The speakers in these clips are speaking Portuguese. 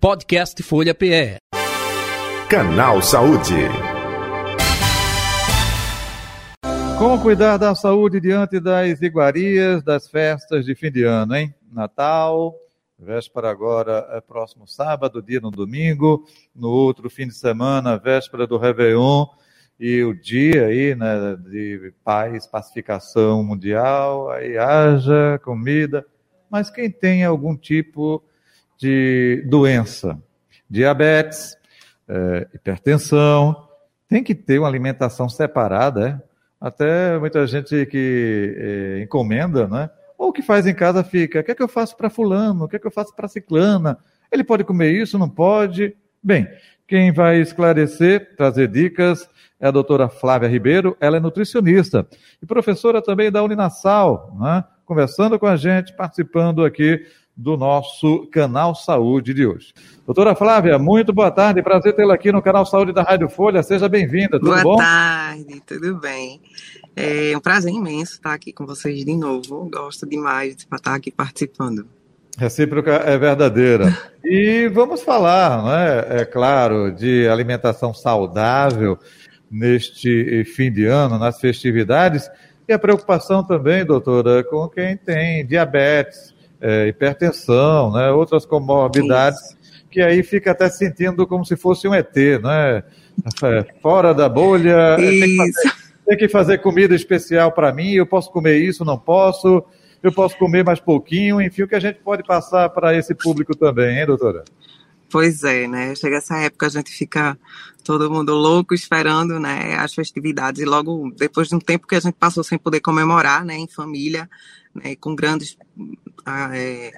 Podcast Folha PE. Canal Saúde. Como cuidar da saúde diante das iguarias das festas de fim de ano, hein? Natal, véspera agora é próximo sábado, dia no domingo, no outro fim de semana, véspera do Réveillon e o dia aí, né, de paz, pacificação mundial, aí haja comida, mas quem tem algum tipo de doença, diabetes, é, hipertensão, tem que ter uma alimentação separada, é? até muita gente que é, encomenda, né? Ou que faz em casa fica, o que é que eu faço para fulano? O que é que eu faço para ciclana? Ele pode comer isso, não pode? Bem, quem vai esclarecer, trazer dicas, é a doutora Flávia Ribeiro, ela é nutricionista e professora também da Uninasal, né? conversando com a gente, participando aqui do nosso Canal Saúde de hoje. Doutora Flávia, muito boa tarde, prazer tê-la aqui no Canal Saúde da Rádio Folha, seja bem-vinda, tudo boa bom? Boa tarde, tudo bem. É um prazer imenso estar aqui com vocês de novo, gosto demais de estar aqui participando. Recíproca é verdadeira. E vamos falar, né, é claro, de alimentação saudável neste fim de ano, nas festividades, e a preocupação também, doutora, com quem tem diabetes, é, hipertensão, né, outras comorbidades, Isso. que aí fica até sentindo como se fosse um ET, né? Fora da bolha, tem que, fazer, tem que fazer comida especial para mim, eu posso comer isso, não posso, eu posso comer mais pouquinho, enfim, o que a gente pode passar para esse público também, hein, doutora? Pois é, né? Chega essa época, a gente fica todo mundo louco esperando, né, as festividades e logo depois de um tempo que a gente passou sem poder comemorar, né, em família, né, com grandes ah, é,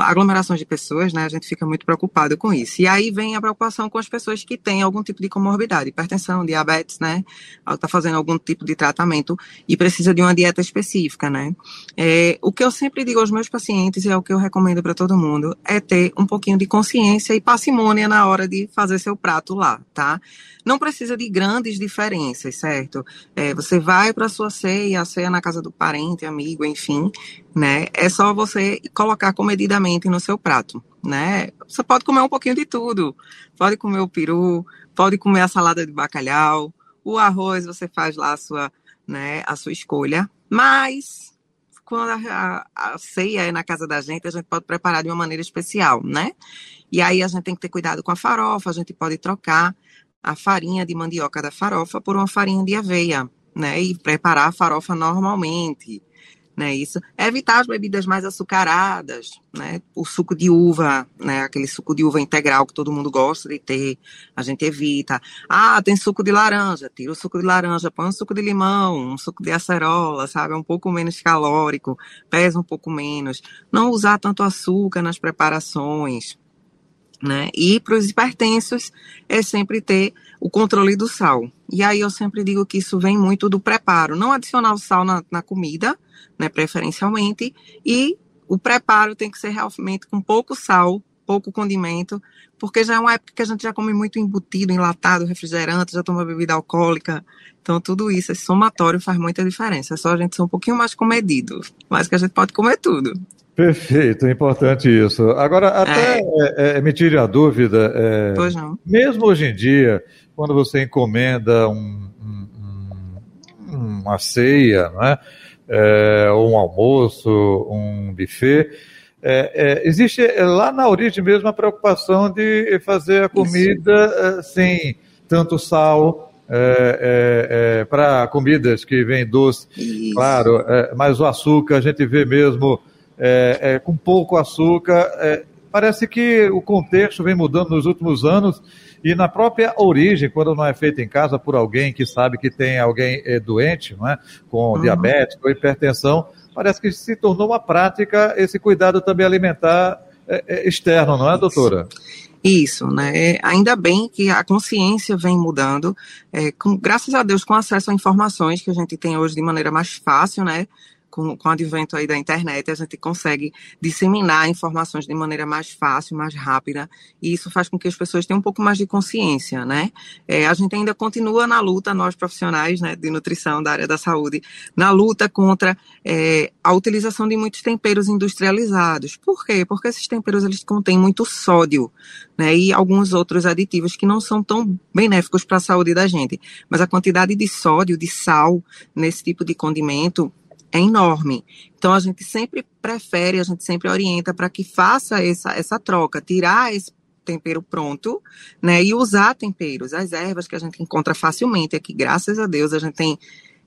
aglomerações de pessoas, né, a gente fica muito preocupado com isso. E aí vem a preocupação com as pessoas que têm algum tipo de comorbidade, hipertensão, diabetes, né, está fazendo algum tipo de tratamento e precisa de uma dieta específica, né. É, o que eu sempre digo aos meus pacientes e é o que eu recomendo para todo mundo é ter um pouquinho de consciência e parcimônia na hora de fazer seu prato lá, tá? Não precisa de grandes diferenças, certo? É, você vai para sua ceia, a ceia na casa do parente, amigo, enfim, né? É só você colocar comedidamente no seu prato, né? Você pode comer um pouquinho de tudo. Pode comer o peru, pode comer a salada de bacalhau, o arroz você faz lá a sua, né, a sua escolha. Mas quando a, a, a ceia é na casa da gente, a gente pode preparar de uma maneira especial, né? E aí a gente tem que ter cuidado com a farofa, a gente pode trocar a farinha de mandioca da farofa por uma farinha de aveia, né? E preparar a farofa normalmente, né? Isso. Evitar as bebidas mais açucaradas, né? O suco de uva, né? Aquele suco de uva integral que todo mundo gosta de ter, a gente evita. Ah, tem suco de laranja, tira o suco de laranja, põe um suco de limão, um suco de acerola, sabe? É um pouco menos calórico, pesa um pouco menos. Não usar tanto açúcar nas preparações, né? E para os hipertensos é sempre ter o controle do sal. E aí eu sempre digo que isso vem muito do preparo, não adicionar o sal na, na comida, né, preferencialmente, e o preparo tem que ser realmente com pouco sal, pouco condimento, porque já é uma época que a gente já come muito embutido, enlatado, refrigerante, já toma bebida alcoólica. Então, tudo isso, esse somatório faz muita diferença. É só a gente ser um pouquinho mais comedido, mas que a gente pode comer tudo. Perfeito, é importante isso. Agora, até é. É, é me tire a dúvida, é, pois não. mesmo hoje em dia, quando você encomenda um, um, uma ceia, né, é, um almoço, um buffet, é, existe lá na origem mesmo a preocupação de fazer a comida sem tanto sal, é, é, é, para comidas que vêm doce, Isso. claro, mas o açúcar a gente vê mesmo é, é, com pouco açúcar. É, parece que o contexto vem mudando nos últimos anos e na própria origem, quando não é feito em casa por alguém que sabe que tem alguém é, doente, não é? com uhum. diabetes ou hipertensão, parece que se tornou uma prática esse cuidado também alimentar é, é, externo, não é, doutora? Isso, né? Ainda bem que a consciência vem mudando, é, com, graças a Deus, com acesso a informações que a gente tem hoje de maneira mais fácil, né? Com, com o advento aí da internet, a gente consegue disseminar informações de maneira mais fácil, mais rápida, e isso faz com que as pessoas tenham um pouco mais de consciência, né? É, a gente ainda continua na luta, nós profissionais né, de nutrição da área da saúde, na luta contra é, a utilização de muitos temperos industrializados. Por quê? Porque esses temperos eles contêm muito sódio, né? E alguns outros aditivos que não são tão benéficos para a saúde da gente. Mas a quantidade de sódio, de sal nesse tipo de condimento é enorme. Então a gente sempre prefere, a gente sempre orienta para que faça essa, essa troca, tirar esse tempero pronto, né, e usar temperos, as ervas que a gente encontra facilmente aqui, graças a Deus, a gente tem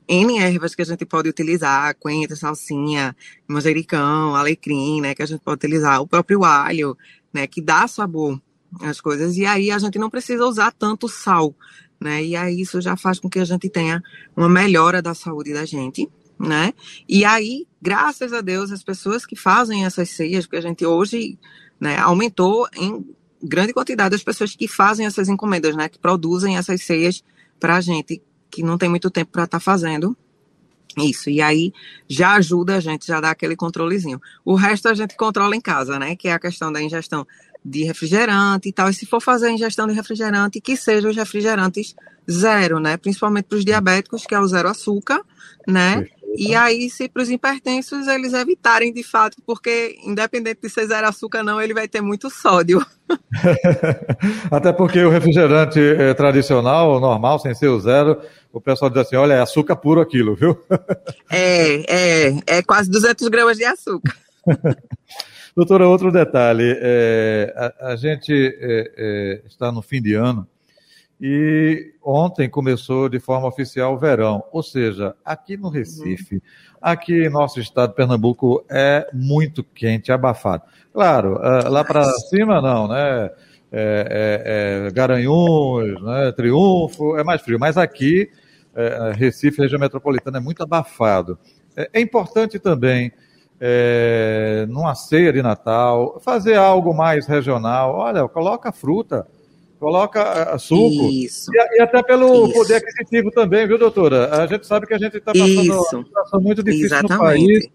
N ervas que a gente pode utilizar, coentro, salsinha, manjericão, alecrim, né, que a gente pode utilizar, o próprio alho, né, que dá sabor às coisas, e aí a gente não precisa usar tanto sal, né, e aí isso já faz com que a gente tenha uma melhora da saúde da gente, né? E aí, graças a Deus, as pessoas que fazem essas ceias, porque a gente hoje né, aumentou em grande quantidade as pessoas que fazem essas encomendas, né? Que produzem essas ceias para a gente, que não tem muito tempo para estar tá fazendo. Isso, e aí já ajuda a gente, já dá aquele controlezinho. O resto a gente controla em casa, né? Que é a questão da ingestão de refrigerante e tal. E se for fazer a ingestão de refrigerante, que sejam os refrigerantes zero, né? Principalmente para os diabéticos, que é o zero açúcar, né? E aí, se para os hipertensos eles evitarem de fato, porque independente de ser zero açúcar não, ele vai ter muito sódio. Até porque o refrigerante é, tradicional, normal, sem ser o zero, o pessoal diz assim, olha, é açúcar puro aquilo, viu? é, é, é quase 200 gramas de açúcar. Doutora, outro detalhe, é, a, a, gente é, é, está no fim de ano, e ontem começou de forma oficial o verão, ou seja, aqui no Recife, uhum. aqui em nosso estado de Pernambuco é muito quente, abafado. Claro, ah, lá para cima não, né? É, é, é, Garanhuns, né? Triunfo, é mais frio, mas aqui, é, Recife, região metropolitana, é muito abafado. É, é importante também, é, numa ceia de Natal, fazer algo mais regional. Olha, coloca fruta coloca eh, suco. Isso. E, e até pelo Isso. poder aquisitivo também, viu, doutora? A gente sabe que a gente está passando uma situação muito difícil Exatamente. no país.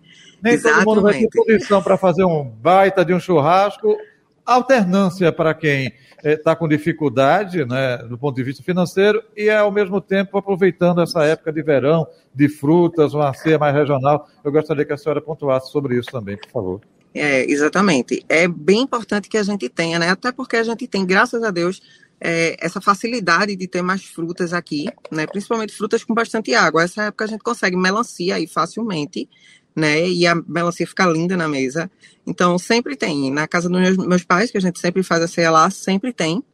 Nem Exatamente. todo mundo vai ter condição para fazer um baita de um churrasco. Alternância para quem está eh, com dificuldade, né, do ponto de vista financeiro, e ao mesmo tempo aproveitando essa época de verão, de frutas, uma ceia mais regional. Eu gostaria que a senhora pontuasse sobre isso também, por favor. É, exatamente. É bem importante que a gente tenha, né? Até porque a gente tem, graças a Deus, é, essa facilidade de ter mais frutas aqui, né? Principalmente frutas com bastante água. Essa época a gente consegue melancia aí facilmente, né? E a melancia fica linda na mesa. Então, sempre tem. Na casa dos meus, meus pais, que a gente sempre faz a ceia lá, sempre tem.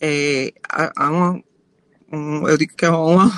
É, há uma, um, eu digo que é uma,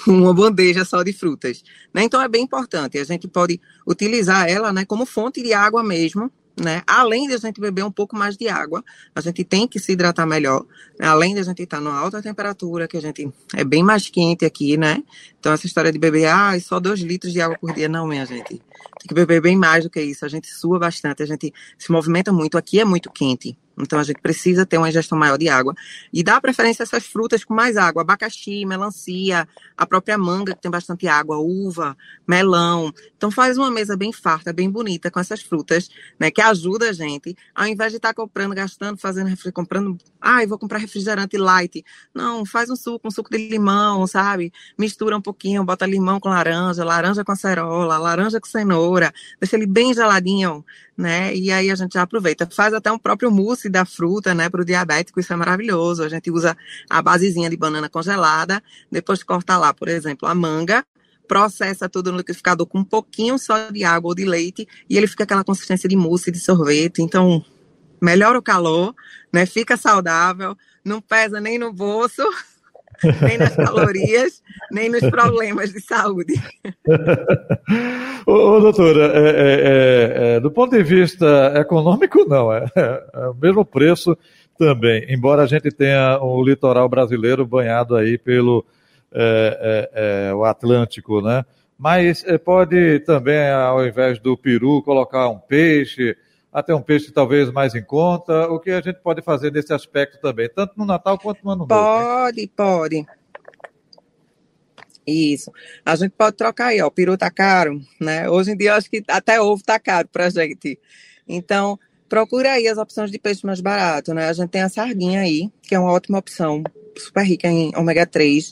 uma bandeja só de frutas. Né? Então é bem importante. A gente pode utilizar ela né, como fonte de água mesmo, né? Além de a gente beber um pouco mais de água, a gente tem que se hidratar melhor. Né? Além de a gente estar numa alta temperatura, que a gente é bem mais quente aqui, né? Então essa história de beber, ah, só dois litros de água por dia, não, minha gente. Tem que beber bem mais do que isso. A gente sua bastante, a gente se movimenta muito. Aqui é muito quente. Então a gente precisa ter uma ingestão maior de água e dar preferência a essas frutas com mais água, abacaxi, melancia, a própria manga que tem bastante água, uva, melão. Então faz uma mesa bem farta, bem bonita com essas frutas, né, que ajuda a gente, ao invés de estar tá comprando, gastando, fazendo comprando, ai, ah, vou comprar refrigerante light. Não, faz um suco, um suco de limão, sabe? Mistura um pouquinho, bota limão com laranja, laranja com acerola, laranja com cenoura, deixa ele bem geladinho, né? E aí a gente já aproveita. Faz até um próprio mousse da fruta, né, para o diabético, isso é maravilhoso. A gente usa a basezinha de banana congelada, depois corta lá, por exemplo, a manga, processa tudo no liquidificador com um pouquinho só de água ou de leite e ele fica aquela consistência de mousse, de sorvete. Então, melhora o calor, né? Fica saudável, não pesa nem no bolso. nem nas calorias, nem nos problemas de saúde. ô, ô, doutora, é, é, é, é, do ponto de vista econômico, não, é, é, o mesmo preço também, embora a gente tenha o litoral brasileiro banhado aí pelo é, o Atlântico, né? Mas pode também, ao invés do peru, colocar um peixe, até um peixe talvez mais em conta. O que a gente pode fazer nesse aspecto também, tanto no Natal quanto no Ano Novo? Pode, pode. Isso. A gente pode trocar aí, ó. O peru tá caro, né? Hoje em dia acho que até ovo tá caro pra gente. Então, procura aí as opções de peixe mais barato, né? A gente tem a sardinha aí, que é uma ótima opção, super rica em ômega 3,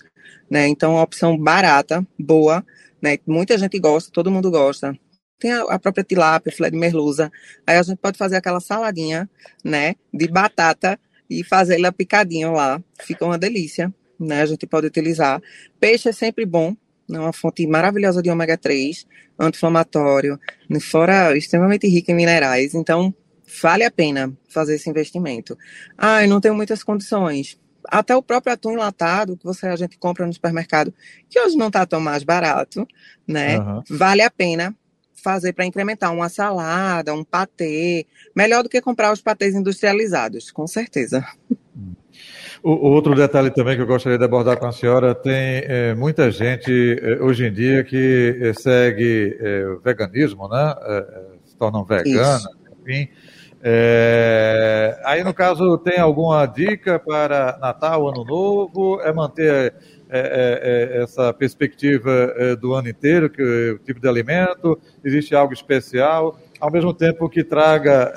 né? Então, uma opção barata, boa, né? Muita gente gosta, todo mundo gosta. Tem a, a própria tilápia, filé de merluza. Aí a gente pode fazer aquela saladinha, né? De batata e fazer ela picadinha lá. Fica uma delícia né? A gente pode utilizar. Peixe é sempre bom, é uma fonte maravilhosa de ômega 3, anti-inflamatório, né? fora extremamente rica em minerais. Então, vale a pena fazer esse investimento. Ah, eu não tenho muitas condições. Até o próprio atum enlatado, que você a gente compra no supermercado, que hoje não está tão mais barato, né? Uhum. Vale a pena fazer para incrementar uma salada, um patê, melhor do que comprar os patês industrializados, com certeza. O, outro detalhe também que eu gostaria de abordar com a senhora, tem é, muita gente é, hoje em dia que é, segue é, o veganismo, né? É, é, se tornam veganas, enfim. aí, no caso, tem alguma dica para Natal, Ano Novo? É manter essa perspectiva do ano inteiro, que o tipo de alimento? Existe algo especial? Ao mesmo tempo que traga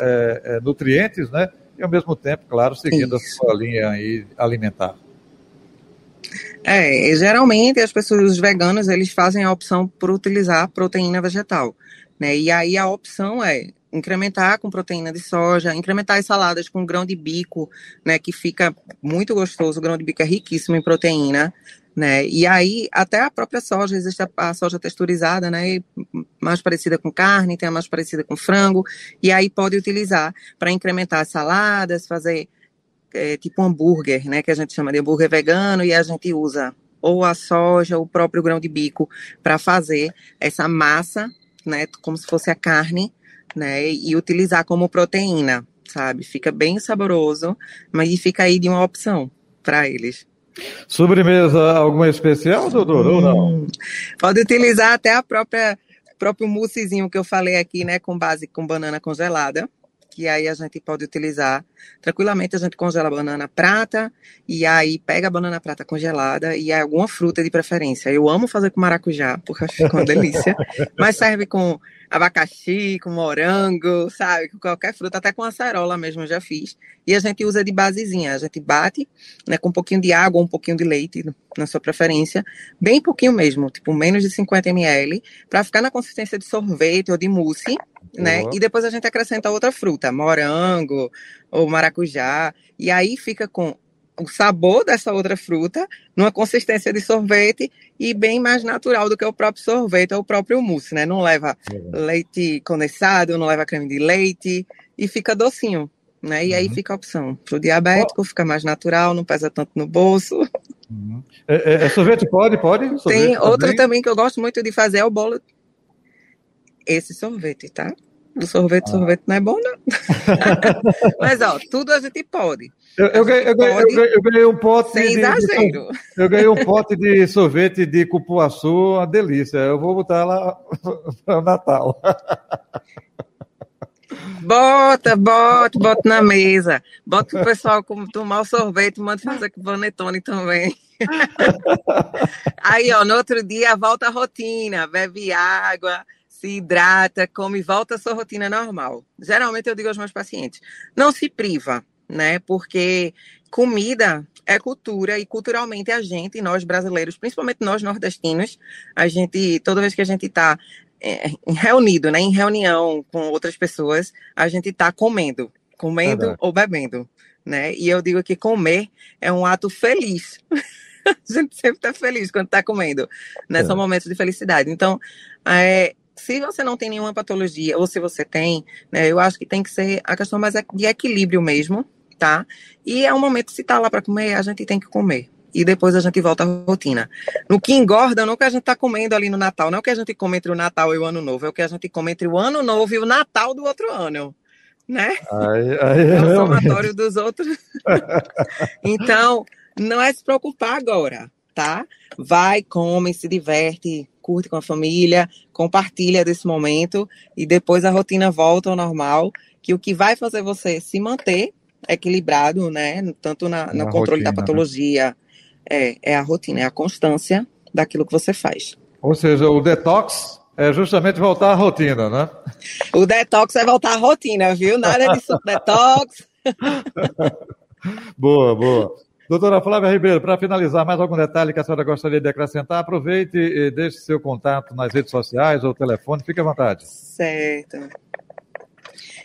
nutrientes, né? e ao mesmo tempo, claro, seguindo Isso. a sua linha aí alimentar. É, geralmente as pessoas, os veganos, eles fazem a opção por utilizar proteína vegetal, né? E aí a opção é incrementar com proteína de soja, incrementar as saladas com grão de bico, né, que fica muito gostoso, o grão de bico é riquíssimo em proteína, né? E aí até a própria soja, existe a, a, soja texturizada, né, mais parecida com carne, tem a mais parecida com frango, e aí pode utilizar para incrementar as saladas, fazer é, tipo hambúrguer, né, que a gente chama de hambúrguer vegano, e a gente usa ou a soja, ou o próprio grão de bico para fazer essa massa, né, como se fosse a carne, né, e utilizar como proteína, sabe? Fica bem saboroso, mas fica aí de uma opção para eles. Sobremesa alguma especial, doutor, hum, ou não? Hum, pode utilizar até a própria próprio moussezinho que eu falei aqui, né, com base com banana congelada, que aí a gente pode utilizar tranquilamente. A gente congela a banana prata e aí pega a banana prata congelada e alguma fruta de preferência. Eu amo fazer com maracujá, porque fica uma delícia, mas serve com abacaxi, com morango, sabe? Com qualquer fruta, até com acerola mesmo eu já fiz. E a gente usa de basezinha, a gente bate, né, com um pouquinho de água, um pouquinho de leite, na sua preferência, bem pouquinho mesmo, tipo menos de 50 ml, para ficar na consistência de sorvete ou de mousse, né? E depois a gente acrescenta outra fruta, morango ou maracujá, e aí fica com o sabor dessa outra fruta numa consistência de sorvete e bem mais natural do que o próprio sorvete ou o próprio mousse, né? Não leva leite condensado, não leva creme de leite e fica docinho, né? E uhum. aí fica a opção. Para o diabético, oh. fica mais natural, não pesa tanto no bolso. Uhum. É, é, é, sorvete pode? Pode? Sorvete Tem outra também que eu gosto muito de fazer é o bolo. Esse sorvete, tá? O sorvete, ah. sorvete não é bom, não. Mas, ó, tudo a gente pode. Eu, eu, ganhei, eu, ganhei, pode eu, ganhei, um pote sem de, exagero. De, eu ganhei um pote de sorvete de cupuaçu, uma delícia. Eu vou botar lá para o Natal. Bota, bota, bota na mesa. Bota o pessoal tomar o sorvete, manda fazer com o panetone também. Aí, ó, no outro dia volta a rotina, bebe água, se hidrata, come, volta à sua rotina normal. Geralmente eu digo aos meus pacientes, não se priva, né? Porque comida é cultura e culturalmente a gente, nós brasileiros, principalmente nós nordestinos, a gente, toda vez que a gente está é, reunido, né, em reunião com outras pessoas, a gente está comendo, comendo ou bebendo, né? E eu digo que comer é um ato feliz. a gente sempre está feliz quando está comendo, né? É. São momentos de felicidade. Então, é, se você não tem nenhuma patologia, ou se você tem, né, eu acho que tem que ser a questão mais de equilíbrio mesmo, tá? E é um momento, se tá lá para comer, a gente tem que comer. E depois a gente volta à rotina. No que engorda, não é o que a gente tá comendo ali no Natal, não é o que a gente come entre o Natal e o Ano Novo, é o que a gente come entre o Ano Novo e o Natal do outro ano. Né? Aí, aí, é o somatório dos outros. então, não é se preocupar agora, tá? Vai, come, se diverte, curte com a família, compartilha desse momento e depois a rotina volta ao normal, que o que vai fazer você se manter equilibrado, né, tanto na, no controle rotina, da né? patologia, né? é, é a rotina, é a constância, daquilo que você faz. Ou seja, o detox é justamente voltar à rotina, né? O detox é voltar à rotina, viu? Nada de detox. boa, boa. Doutora Flávia Ribeiro, para finalizar, mais algum detalhe que a senhora gostaria de acrescentar? Aproveite e deixe seu contato nas redes sociais ou telefone, fique à vontade. Certo.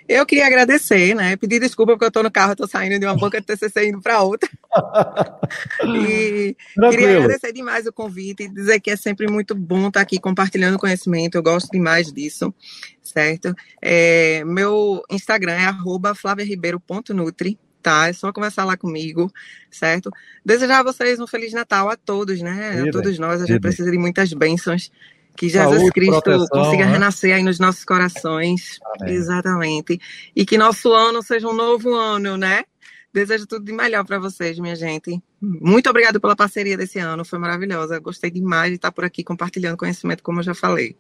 Eu queria agradecer, né? Pedir desculpa porque eu estou no carro, estou saindo de uma banca de TCC indo para outra. e Tranquilo. queria agradecer demais o convite e dizer que é sempre muito bom estar aqui compartilhando conhecimento. Eu gosto demais disso, certo? É, meu Instagram é @flaviaribeiro.nutri tá? É só conversar lá comigo, certo? Desejar a vocês um Feliz Natal a todos, né? A todos nós, a gente precisa de muitas bênçãos. Que Jesus Saúde, Cristo proteção, consiga né? renascer aí nos nossos corações. Amém. Exatamente. E que nosso ano seja um novo ano, né? Desejo tudo de melhor para vocês, minha gente. Muito obrigado pela parceria desse ano, foi maravilhosa. Gostei demais de estar por aqui compartilhando conhecimento, como eu já falei.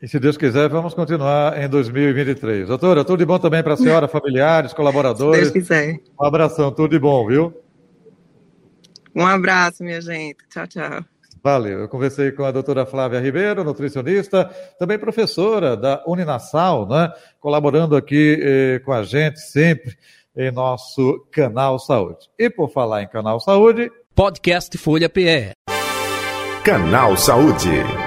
E se Deus quiser, vamos continuar em 2023. Doutora, tudo de bom também para a senhora, familiares, colaboradores. Se Deus quiser. Um abração, tudo de bom, viu? Um abraço, minha gente. Tchau, tchau. Valeu. Eu conversei com a doutora Flávia Ribeiro, nutricionista, também professora da Uninasal, né? colaborando aqui eh, com a gente sempre em nosso canal Saúde. E por falar em canal Saúde. Podcast Folha PE. Canal Saúde.